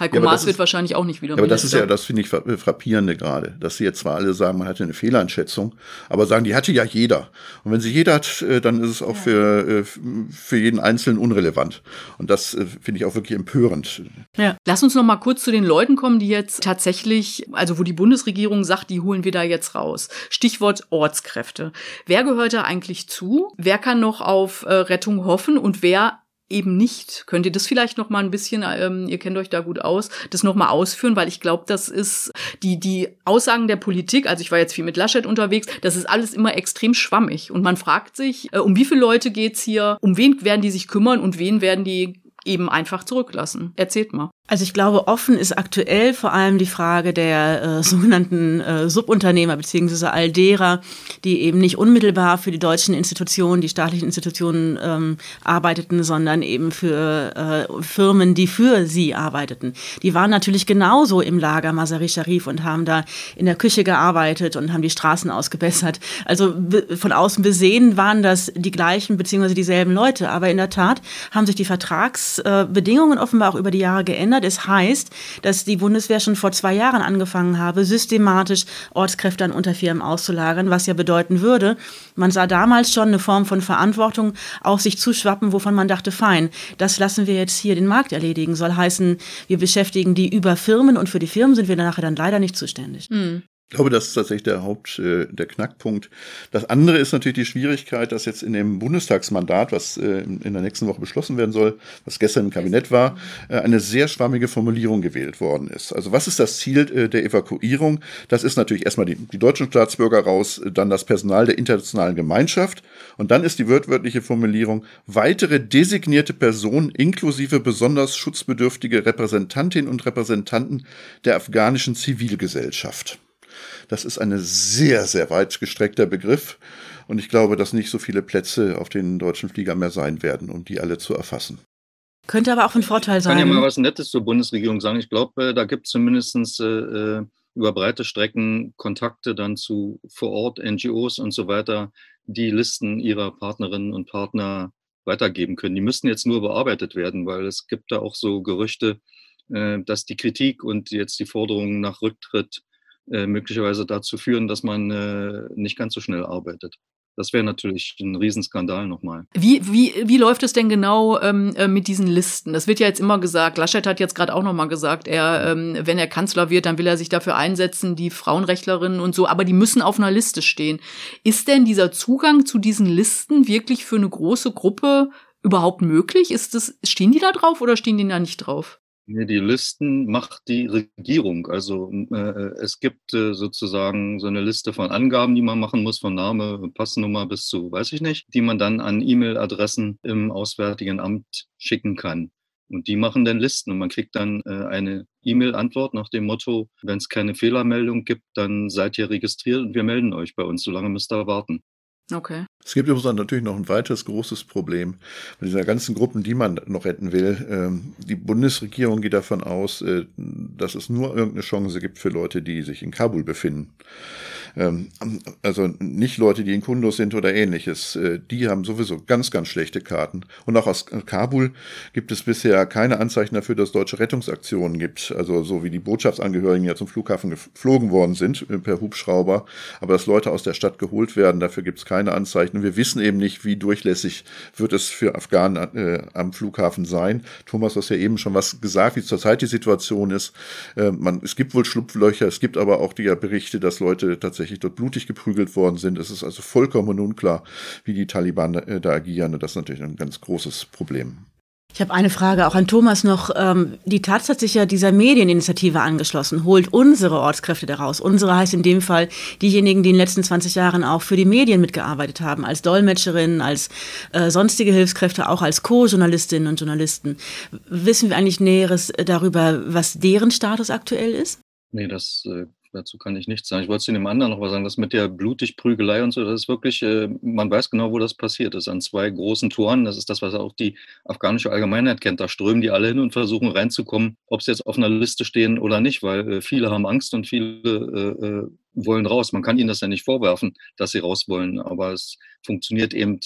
Heiko ja, Maas wird ist, wahrscheinlich auch nicht wieder. Ja, aber das ist ja, das finde ich frappierende gerade, dass sie jetzt zwar alle sagen, man hatte eine Fehleinschätzung, aber sagen, die hatte ja jeder. Und wenn sie jeder hat, äh, dann ist es auch ja. für, äh, für jeden Einzelnen unrelevant. Und das äh, finde ich auch wirklich empörend. Ja. Lass uns noch mal kurz zu den Leuten kommen, die jetzt tatsächlich, also wo die Bundesregierung sagt, die holen wir da jetzt raus. Stichwort Ortskräfte. Wer gehört da eigentlich zu? Wer kann noch auf Rettung hoffen und wer eben nicht. Könnt ihr das vielleicht noch mal ein bisschen, ähm, ihr kennt euch da gut aus, das noch mal ausführen, weil ich glaube, das ist die die Aussagen der Politik. Also ich war jetzt viel mit Laschet unterwegs. Das ist alles immer extrem schwammig und man fragt sich, äh, um wie viele Leute geht's hier, um wen werden die sich kümmern und wen werden die eben einfach zurücklassen. Erzählt mal. Also ich glaube, offen ist aktuell vor allem die Frage der äh, sogenannten äh, Subunternehmer beziehungsweise all derer, die eben nicht unmittelbar für die deutschen Institutionen, die staatlichen Institutionen ähm, arbeiteten, sondern eben für äh, Firmen, die für sie arbeiteten. Die waren natürlich genauso im Lager Masari Sharif und haben da in der Küche gearbeitet und haben die Straßen ausgebessert. Also von außen besehen waren das die gleichen beziehungsweise dieselben Leute, aber in der Tat haben sich die Vertragsbedingungen offenbar auch über die Jahre geändert verändert. Es heißt, dass die Bundeswehr schon vor zwei Jahren angefangen habe, systematisch Ortskräfte an Unterfirmen auszulagern, was ja bedeuten würde, man sah damals schon eine Form von Verantwortung auf sich zuschwappen, wovon man dachte, fein, das lassen wir jetzt hier den Markt erledigen. Soll heißen, wir beschäftigen die über Firmen und für die Firmen sind wir nachher dann leider nicht zuständig. Mhm. Ich glaube, das ist tatsächlich der Haupt, äh, der Knackpunkt. Das andere ist natürlich die Schwierigkeit, dass jetzt in dem Bundestagsmandat, was äh, in der nächsten Woche beschlossen werden soll, was gestern im Kabinett war, äh, eine sehr schwammige Formulierung gewählt worden ist. Also was ist das Ziel äh, der Evakuierung? Das ist natürlich erstmal die, die deutschen Staatsbürger raus, dann das Personal der internationalen Gemeinschaft und dann ist die wörtliche Formulierung weitere designierte Personen inklusive besonders schutzbedürftige Repräsentantinnen und Repräsentanten der afghanischen Zivilgesellschaft. Das ist ein sehr, sehr weit gestreckter Begriff. Und ich glaube, dass nicht so viele Plätze auf den deutschen Flieger mehr sein werden, um die alle zu erfassen. Könnte aber auch ein Vorteil sein. Ich kann ja mal was Nettes zur Bundesregierung sagen. Ich glaube, da gibt es zumindest äh, über breite Strecken Kontakte dann zu vor Ort NGOs und so weiter, die Listen ihrer Partnerinnen und Partner weitergeben können. Die müssten jetzt nur bearbeitet werden, weil es gibt da auch so Gerüchte, äh, dass die Kritik und jetzt die Forderungen nach Rücktritt äh, möglicherweise dazu führen, dass man äh, nicht ganz so schnell arbeitet. Das wäre natürlich ein Riesenskandal nochmal. Wie, wie, wie läuft es denn genau ähm, äh, mit diesen Listen? Das wird ja jetzt immer gesagt. Laschet hat jetzt gerade auch nochmal gesagt, er, ähm, wenn er Kanzler wird, dann will er sich dafür einsetzen, die Frauenrechtlerinnen und so, aber die müssen auf einer Liste stehen. Ist denn dieser Zugang zu diesen Listen wirklich für eine große Gruppe überhaupt möglich? Ist das, stehen die da drauf oder stehen die da nicht drauf? Die Listen macht die Regierung. Also äh, es gibt äh, sozusagen so eine Liste von Angaben, die man machen muss, von Name, Passnummer bis zu, weiß ich nicht, die man dann an E-Mail-Adressen im Auswärtigen Amt schicken kann. Und die machen dann Listen und man kriegt dann äh, eine E-Mail-Antwort nach dem Motto, wenn es keine Fehlermeldung gibt, dann seid ihr registriert und wir melden euch bei uns. Solange müsst ihr warten. Okay. Es gibt übrigens natürlich noch ein weiteres großes Problem bei dieser ganzen Gruppen, die man noch retten will. Ähm, die Bundesregierung geht davon aus, äh, dass es nur irgendeine Chance gibt für Leute, die sich in Kabul befinden. Ähm, also nicht Leute, die in Kundus sind oder ähnliches. Äh, die haben sowieso ganz, ganz schlechte Karten. Und auch aus Kabul gibt es bisher keine Anzeichen dafür, dass es deutsche Rettungsaktionen gibt. Also so wie die Botschaftsangehörigen ja zum Flughafen geflogen worden sind äh, per Hubschrauber. Aber dass Leute aus der Stadt geholt werden, dafür gibt es keine Anzeichen. Wir wissen eben nicht, wie durchlässig wird es für Afghanen äh, am Flughafen sein. Thomas, du hast ja eben schon was gesagt, wie zurzeit die Situation ist. Äh, man, es gibt wohl Schlupflöcher, es gibt aber auch die Berichte, dass Leute tatsächlich tatsächlich dort blutig geprügelt worden sind. Es ist also vollkommen unklar, wie die Taliban da, äh, da agieren. Und das ist natürlich ein ganz großes Problem. Ich habe eine Frage auch an Thomas noch. Ähm, die Taz hat sich ja dieser Medieninitiative angeschlossen, holt unsere Ortskräfte daraus. Unsere heißt in dem Fall diejenigen, die in den letzten 20 Jahren auch für die Medien mitgearbeitet haben, als Dolmetscherinnen, als äh, sonstige Hilfskräfte, auch als Co-Journalistinnen und Journalisten. Wissen wir eigentlich Näheres darüber, was deren Status aktuell ist? Nee, das äh, Dazu kann ich nichts sagen. Ich wollte zu dem anderen noch was sagen. Das mit der Blutigprügelei und so, das ist wirklich, äh, man weiß genau, wo das passiert ist. An zwei großen Toren. Das ist das, was auch die afghanische Allgemeinheit kennt. Da strömen die alle hin und versuchen reinzukommen, ob sie jetzt auf einer Liste stehen oder nicht, weil äh, viele haben Angst und viele äh, wollen raus. Man kann ihnen das ja nicht vorwerfen, dass sie raus wollen, aber es funktioniert eben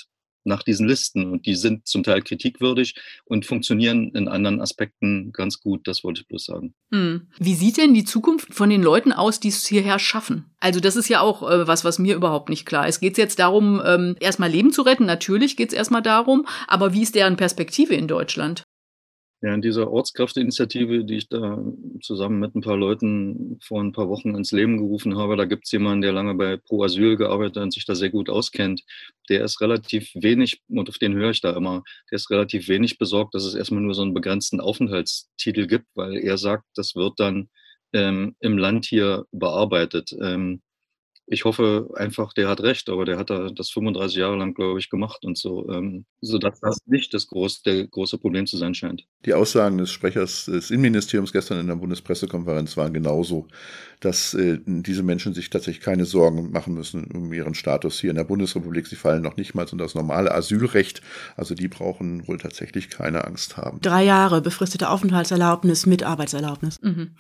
nach diesen Listen. Und die sind zum Teil kritikwürdig und funktionieren in anderen Aspekten ganz gut. Das wollte ich bloß sagen. Hm. Wie sieht denn die Zukunft von den Leuten aus, die es hierher schaffen? Also das ist ja auch äh, was, was mir überhaupt nicht klar ist. Geht es jetzt darum, ähm, erstmal Leben zu retten? Natürlich geht es erstmal darum. Aber wie ist deren Perspektive in Deutschland? Ja, in dieser Ortskraftinitiative, die ich da zusammen mit ein paar Leuten vor ein paar Wochen ins Leben gerufen habe, da gibt es jemanden, der lange bei Pro Asyl gearbeitet hat und sich da sehr gut auskennt. Der ist relativ wenig, und auf den höre ich da immer, der ist relativ wenig besorgt, dass es erstmal nur so einen begrenzten Aufenthaltstitel gibt, weil er sagt, das wird dann ähm, im Land hier bearbeitet. Ähm, ich hoffe einfach, der hat recht, aber der hat das 35 Jahre lang, glaube ich, gemacht und so, ähm, sodass das nicht das groß, der große Problem zu sein scheint. Die Aussagen des Sprechers des Innenministeriums gestern in der Bundespressekonferenz waren genauso, dass äh, diese Menschen sich tatsächlich keine Sorgen machen müssen um ihren Status hier in der Bundesrepublik. Sie fallen noch nicht mal unter das normale Asylrecht. Also die brauchen wohl tatsächlich keine Angst haben. Drei Jahre befristete Aufenthaltserlaubnis mit Arbeitserlaubnis. Mhm.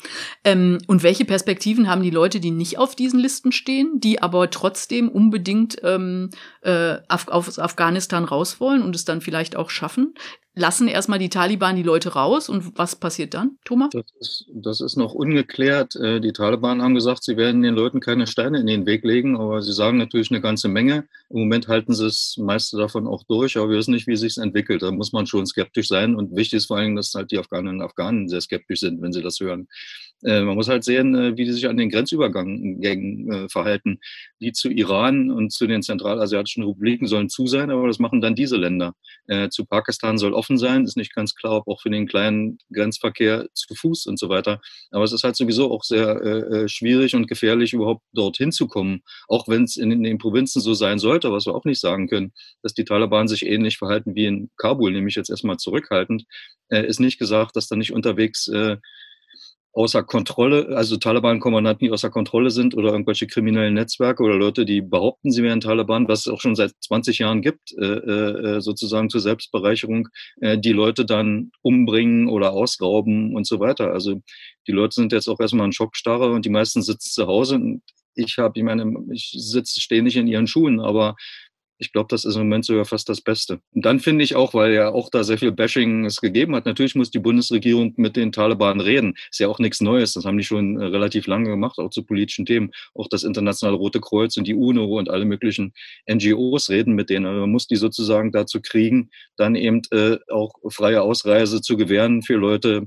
Ähm, und welche Perspektiven haben die Leute, die nicht auf diesen Listen stehen? Die aber trotzdem unbedingt ähm, äh, auf, auf Afghanistan raus wollen und es dann vielleicht auch schaffen lassen erstmal die Taliban die Leute raus und was passiert dann, Thomas? Das ist, das ist noch ungeklärt. Äh, die Taliban haben gesagt, sie werden den Leuten keine Steine in den Weg legen, aber sie sagen natürlich eine ganze Menge. Im Moment halten sie das meiste davon auch durch, aber wir wissen nicht, wie sich entwickelt. Da muss man schon skeptisch sein und wichtig ist vor allem, dass halt die Afghaninnen und Afghanen sehr skeptisch sind, wenn sie das hören. Äh, man muss halt sehen, äh, wie die sich an den Grenzübergängen verhalten. Die zu Iran und zu den zentralasiatischen Republiken sollen zu sein, aber das machen dann diese Länder. Zu Pakistan soll offen sein. Ist nicht ganz klar, ob auch für den kleinen Grenzverkehr zu Fuß und so weiter. Aber es ist halt sowieso auch sehr äh, äh schwierig und gefährlich, überhaupt dorthin zu kommen. Auch wenn es in, den Provinzen so sein sollte, was wir auch nicht sagen können, dass die Taliban sich ähnlich verhalten wie in Kabul, nämlich jetzt erstmal zurückhaltend, äh, ist nicht gesagt, dass da nicht unterwegs äh, außer Kontrolle, also Taliban-Kommandanten, die außer Kontrolle sind oder irgendwelche kriminellen Netzwerke oder Leute, die behaupten, sie wären Taliban, was es auch schon seit 20 Jahren gibt, äh, äh, sozusagen zur Selbstbereicherung, äh, die Leute dann umbringen oder ausrauben und so weiter. Also die Leute sind jetzt auch erstmal in Schockstarre und die meisten sitzen zu Hause. Und ich habe, ich meine, ich sitze, stehe nicht in ihren Schuhen, aber ich glaube, das ist im Moment sogar fast das Beste. Und dann finde ich auch, weil ja auch da sehr viel Bashing es gegeben hat, natürlich muss die Bundesregierung mit den Taliban reden. Ist ja auch nichts Neues. Das haben die schon äh, relativ lange gemacht, auch zu politischen Themen. Auch das Internationale Rote Kreuz und die UNO und alle möglichen NGOs reden mit denen. Also man muss die sozusagen dazu kriegen, dann eben äh, auch freie Ausreise zu gewähren für Leute,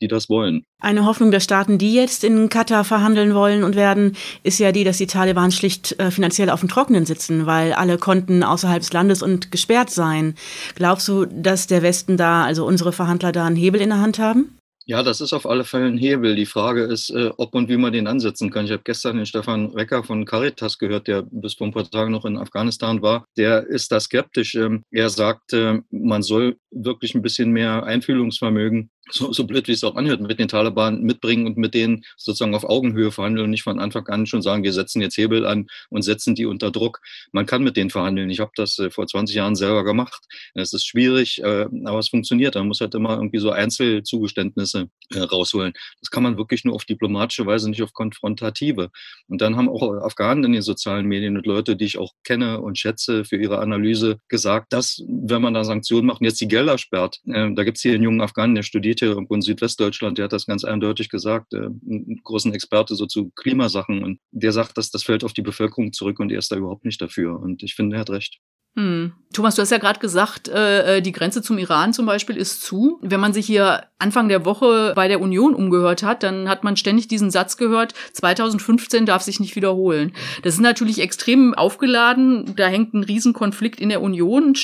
die das wollen. Eine Hoffnung der Staaten, die jetzt in Katar verhandeln wollen und werden, ist ja die, dass die Taliban schlicht äh, finanziell auf dem Trockenen sitzen, weil alle Konten außerhalb des Landes und gesperrt seien. Glaubst du, dass der Westen da, also unsere Verhandler da einen Hebel in der Hand haben? Ja, das ist auf alle Fälle ein Hebel. Die Frage ist, äh, ob und wie man den ansetzen kann. Ich habe gestern den Stefan Recker von Caritas gehört, der bis vor ein paar Tagen noch in Afghanistan war. Der ist da skeptisch. Ähm, er sagt, äh, man soll wirklich ein bisschen mehr Einfühlungsvermögen so, so blöd wie es auch anhört, mit den Taliban mitbringen und mit denen sozusagen auf Augenhöhe verhandeln und nicht von Anfang an schon sagen, wir setzen jetzt Hebel an und setzen die unter Druck. Man kann mit denen verhandeln. Ich habe das äh, vor 20 Jahren selber gemacht. Es ist schwierig, äh, aber es funktioniert. Man muss halt immer irgendwie so Einzelzugeständnisse äh, rausholen. Das kann man wirklich nur auf diplomatische Weise, nicht auf konfrontative. Und dann haben auch Afghanen in den sozialen Medien und Leute, die ich auch kenne und schätze für ihre Analyse, gesagt, dass wenn man da Sanktionen macht und jetzt die Gelder sperrt, da gibt es hier einen jungen Afghanen, der studiert irgendwo in Südwestdeutschland, der hat das ganz eindeutig gesagt, äh, einen großen Experte so zu Klimasachen. Und der sagt, dass das fällt auf die Bevölkerung zurück und er ist da überhaupt nicht dafür. Und ich finde, er hat recht. Hm. Thomas, du hast ja gerade gesagt, äh, äh, die Grenze zum Iran zum Beispiel ist zu. Wenn man sich hier Anfang der Woche bei der Union umgehört hat, dann hat man ständig diesen Satz gehört, 2015 darf sich nicht wiederholen. Das ist natürlich extrem aufgeladen. Da hängt ein Riesenkonflikt in der Union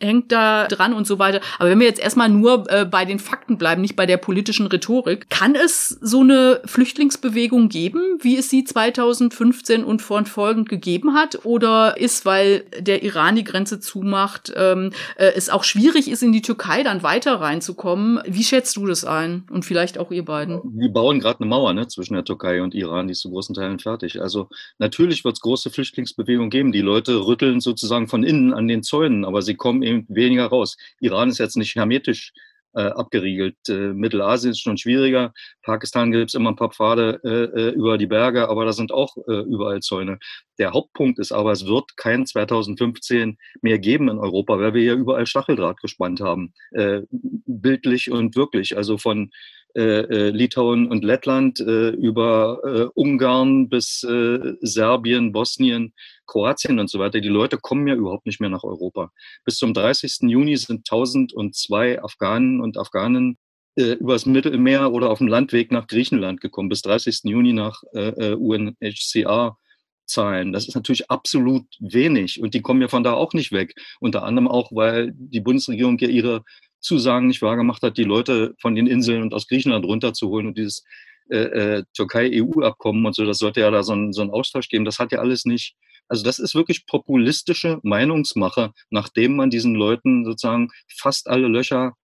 hängt da dran und so weiter. Aber wenn wir jetzt erstmal nur äh, bei den Fakten bleiben, nicht bei der politischen Rhetorik, kann es so eine Flüchtlingsbewegung geben, wie es sie 2015 und fortfolgend gegeben hat? Oder ist, weil der Iran die Grenze zumacht, ähm, äh, es auch schwierig ist, in die Türkei dann weiter reinzukommen? Wie schätzt du das ein? Und vielleicht auch ihr beiden? Wir bauen gerade eine Mauer ne, zwischen der Türkei und Iran, die ist zu großen Teilen fertig. Also natürlich wird es große Flüchtlingsbewegungen geben. Die Leute rütteln sozusagen von innen an den Zäunen, aber sie kommen eben weniger raus. Iran ist jetzt nicht hermetisch äh, abgeriegelt. Äh, Mittelasien ist schon schwieriger. Pakistan gibt es immer ein paar Pfade äh, äh, über die Berge, aber da sind auch äh, überall Zäune. Der Hauptpunkt ist aber, es wird kein 2015 mehr geben in Europa, weil wir ja überall Stacheldraht gespannt haben. Äh, bildlich und wirklich. Also von äh, äh, Litauen und Lettland äh, über äh, Ungarn bis äh, Serbien, Bosnien, Kroatien und so weiter. Die Leute kommen ja überhaupt nicht mehr nach Europa. Bis zum 30. Juni sind 1002 Afghanen und Afghanen äh, übers Mittelmeer oder auf dem Landweg nach Griechenland gekommen. Bis 30. Juni nach UNHCR. Zahlen. Das ist natürlich absolut wenig und die kommen ja von da auch nicht weg. Unter anderem auch, weil die Bundesregierung ja ihre Zusagen nicht wahrgemacht hat, die Leute von den Inseln und aus Griechenland runterzuholen und dieses äh, äh, Türkei-EU-Abkommen und so, das sollte ja da so ein, so ein Austausch geben. Das hat ja alles nicht. Also das ist wirklich populistische Meinungsmache, nachdem man diesen Leuten sozusagen fast alle Löcher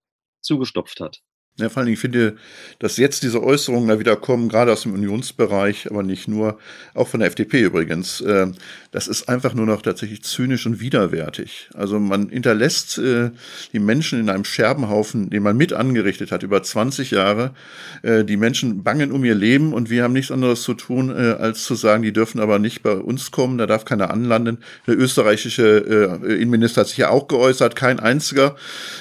zugestopft hat. Ja, vor allem, ich finde, dass jetzt diese Äußerungen da wieder kommen, gerade aus dem Unionsbereich, aber nicht nur, auch von der FDP übrigens, äh, das ist einfach nur noch tatsächlich zynisch und widerwärtig. Also man hinterlässt äh, die Menschen in einem Scherbenhaufen, den man mit angerichtet hat, über 20 Jahre. Äh, die Menschen bangen um ihr Leben und wir haben nichts anderes zu tun, äh, als zu sagen, die dürfen aber nicht bei uns kommen, da darf keiner anlanden. Der österreichische äh, Innenminister hat sich ja auch geäußert, kein einziger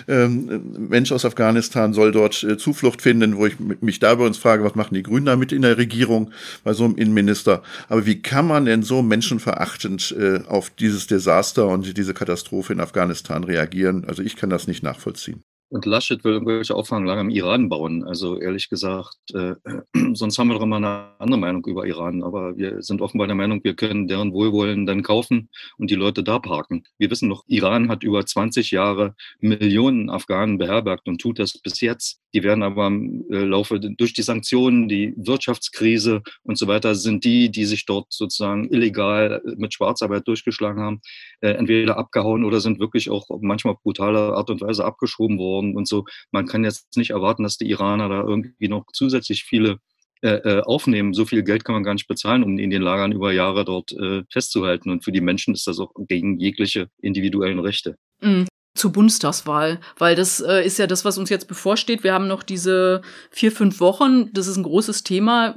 ähm, Mensch aus Afghanistan soll dort äh, Zuflucht finden, wo ich mich da bei uns frage, was machen die Grünen damit in der Regierung bei so einem Innenminister? Aber wie kann man denn so menschenverachtend äh, auf dieses Desaster und diese Katastrophe in Afghanistan reagieren? Also ich kann das nicht nachvollziehen. Und Laschet will irgendwelche Auffanglager im Iran bauen. Also ehrlich gesagt, äh, sonst haben wir doch immer eine andere Meinung über Iran. Aber wir sind offenbar der Meinung, wir können deren Wohlwollen dann kaufen und die Leute da parken. Wir wissen noch, Iran hat über 20 Jahre Millionen Afghanen beherbergt und tut das bis jetzt. Die werden aber im äh, Laufe durch die Sanktionen, die Wirtschaftskrise und so weiter, sind die, die sich dort sozusagen illegal mit Schwarzarbeit durchgeschlagen haben, äh, entweder abgehauen oder sind wirklich auch manchmal auf brutale Art und Weise abgeschoben worden und so. Man kann jetzt nicht erwarten, dass die Iraner da irgendwie noch zusätzlich viele äh, äh, aufnehmen. So viel Geld kann man gar nicht bezahlen, um in den Lagern über Jahre dort äh, festzuhalten. Und für die Menschen ist das auch gegen jegliche individuellen Rechte. Mhm zur Bundestagswahl, weil das äh, ist ja das, was uns jetzt bevorsteht. Wir haben noch diese vier, fünf Wochen. Das ist ein großes Thema,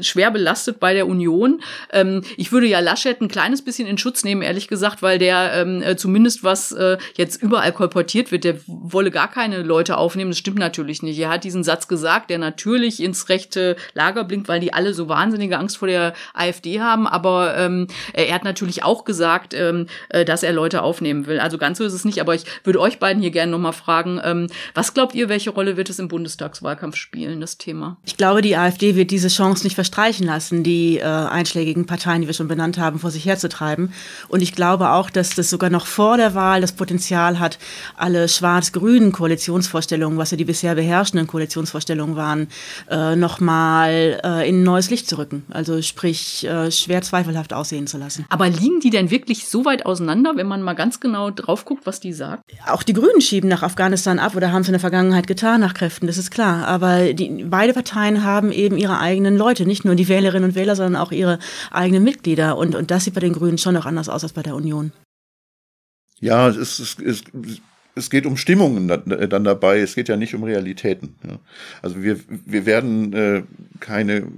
schwer belastet bei der Union. Ähm, ich würde ja Laschet ein kleines bisschen in Schutz nehmen, ehrlich gesagt, weil der ähm, äh, zumindest was äh, jetzt überall kolportiert wird, der wolle gar keine Leute aufnehmen. Das stimmt natürlich nicht. Er hat diesen Satz gesagt, der natürlich ins rechte Lager blinkt, weil die alle so wahnsinnige Angst vor der AfD haben. Aber ähm, er hat natürlich auch gesagt, ähm, äh, dass er Leute aufnehmen will. Also ganz so ist es nicht. Aber ich würde euch beiden hier gerne nochmal fragen, ähm, was glaubt ihr, welche Rolle wird es im Bundestagswahlkampf spielen, das Thema? Ich glaube, die AfD wird diese Chance nicht verstreichen lassen, die äh, einschlägigen Parteien, die wir schon benannt haben, vor sich herzutreiben. Und ich glaube auch, dass das sogar noch vor der Wahl das Potenzial hat, alle schwarz-grünen Koalitionsvorstellungen, was ja die bisher beherrschenden Koalitionsvorstellungen waren, äh, nochmal äh, in ein neues Licht zu rücken. Also sprich, äh, schwer zweifelhaft aussehen zu lassen. Aber liegen die denn wirklich so weit auseinander, wenn man mal ganz genau drauf guckt, was die sagen? Auch die Grünen schieben nach Afghanistan ab oder haben es in der Vergangenheit getan nach Kräften, das ist klar. Aber die, beide Parteien haben eben ihre eigenen Leute, nicht nur die Wählerinnen und Wähler, sondern auch ihre eigenen Mitglieder. Und, und das sieht bei den Grünen schon noch anders aus als bei der Union. Ja, es, es, es, es geht um Stimmungen dann dabei, es geht ja nicht um Realitäten. Also wir, wir werden äh, keine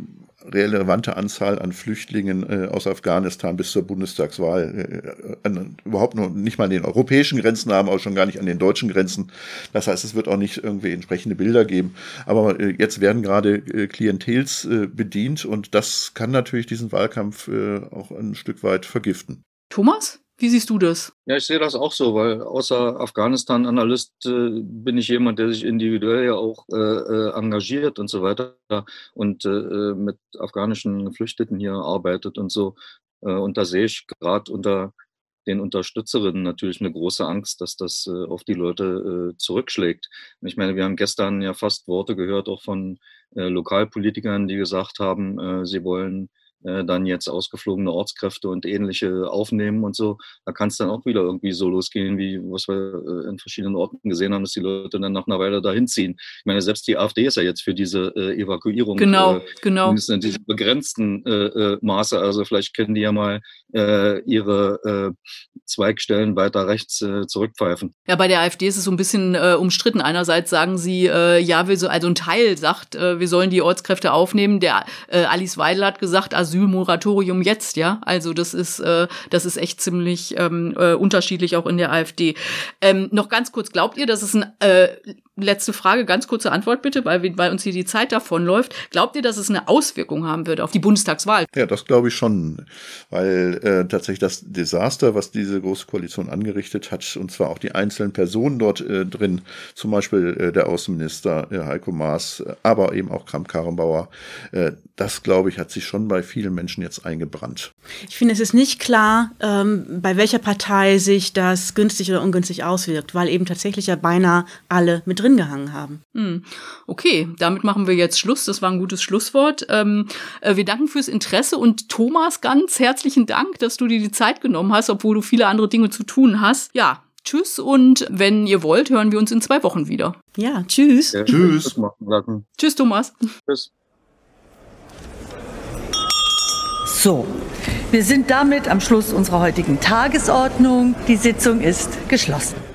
relevante Anzahl an Flüchtlingen äh, aus Afghanistan bis zur Bundestagswahl äh, an, überhaupt noch nicht mal an den europäischen Grenzen haben, auch schon gar nicht an den deutschen Grenzen. Das heißt, es wird auch nicht irgendwie entsprechende Bilder geben. Aber äh, jetzt werden gerade äh, Klientels äh, bedient und das kann natürlich diesen Wahlkampf äh, auch ein Stück weit vergiften. Thomas? Wie siehst du das? Ja, ich sehe das auch so, weil außer Afghanistan-Analyst äh, bin ich jemand, der sich individuell ja auch äh, äh engagiert und so weiter und äh, äh, mit afghanischen Geflüchteten hier arbeitet und so. Äh, und da sehe ich gerade unter den Unterstützerinnen natürlich eine große Angst, dass das auf die Leute zurückschlägt. Ich meine, wir haben gestern ja fast Worte gehört, auch von Lokalpolitikern, die gesagt haben, sie wollen äh, dann jetzt ausgeflogene Ortskräfte und ähnliche aufnehmen und so, da kann es dann auch wieder irgendwie so losgehen, wie was wir äh, in verschiedenen Orten gesehen haben, dass die Leute dann nach einer Weile dahin ziehen. Ich meine, selbst die AfD ist ja jetzt für diese äh, Evakuierung. Genau, genau. Zumindest in diesem begrenzten äh, äh, Maße. Also vielleicht können die ja mal äh, ihre äh, Zweigstellen weiter rechts äh, zurückpfeifen. Ja, bei der AfD ist es so ein bisschen äh, umstritten. Einerseits sagen sie, äh, ja, wir so, also ein Teil sagt, äh, wir sollen die Ortskräfte aufnehmen. Der äh, Alice Weidel hat gesagt, Asylmoratorium jetzt, ja. Also das ist, äh, das ist echt ziemlich ähm, äh, unterschiedlich auch in der AfD. Ähm, noch ganz kurz, glaubt ihr, dass es ein äh, letzte Frage, ganz kurze Antwort bitte, weil, weil uns hier die Zeit davonläuft. Glaubt ihr, dass es eine Auswirkung haben wird auf die Bundestagswahl? Ja, das glaube ich schon, weil äh, tatsächlich das Desaster, was diese Große Koalition angerichtet hat, und zwar auch die einzelnen Personen dort äh, drin, zum Beispiel äh, der Außenminister äh, Heiko Maas, aber eben auch Kramp-Karrenbauer, äh, das glaube ich, hat sich schon bei vielen Menschen jetzt eingebrannt. Ich finde, es ist nicht klar, ähm, bei welcher Partei sich das günstig oder ungünstig auswirkt, weil eben tatsächlich ja beinahe alle mit drin gehangen haben. Hm. Okay, damit machen wir jetzt Schluss. Das war ein gutes Schlusswort. Ähm, äh, wir danken fürs Interesse und Thomas, ganz herzlichen Dank, dass du dir die Zeit genommen hast, obwohl du viele andere Dinge zu tun hast. Ja, tschüss und wenn ihr wollt, hören wir uns in zwei Wochen wieder. Ja, tschüss. Ja, Tschüss. Tschüss, Thomas. Tschüss. So, wir sind damit am Schluss unserer heutigen Tagesordnung. Die Sitzung ist geschlossen.